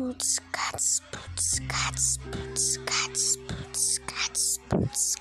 boots, cats, boots, cats, boots, cats, boots, cats, boots,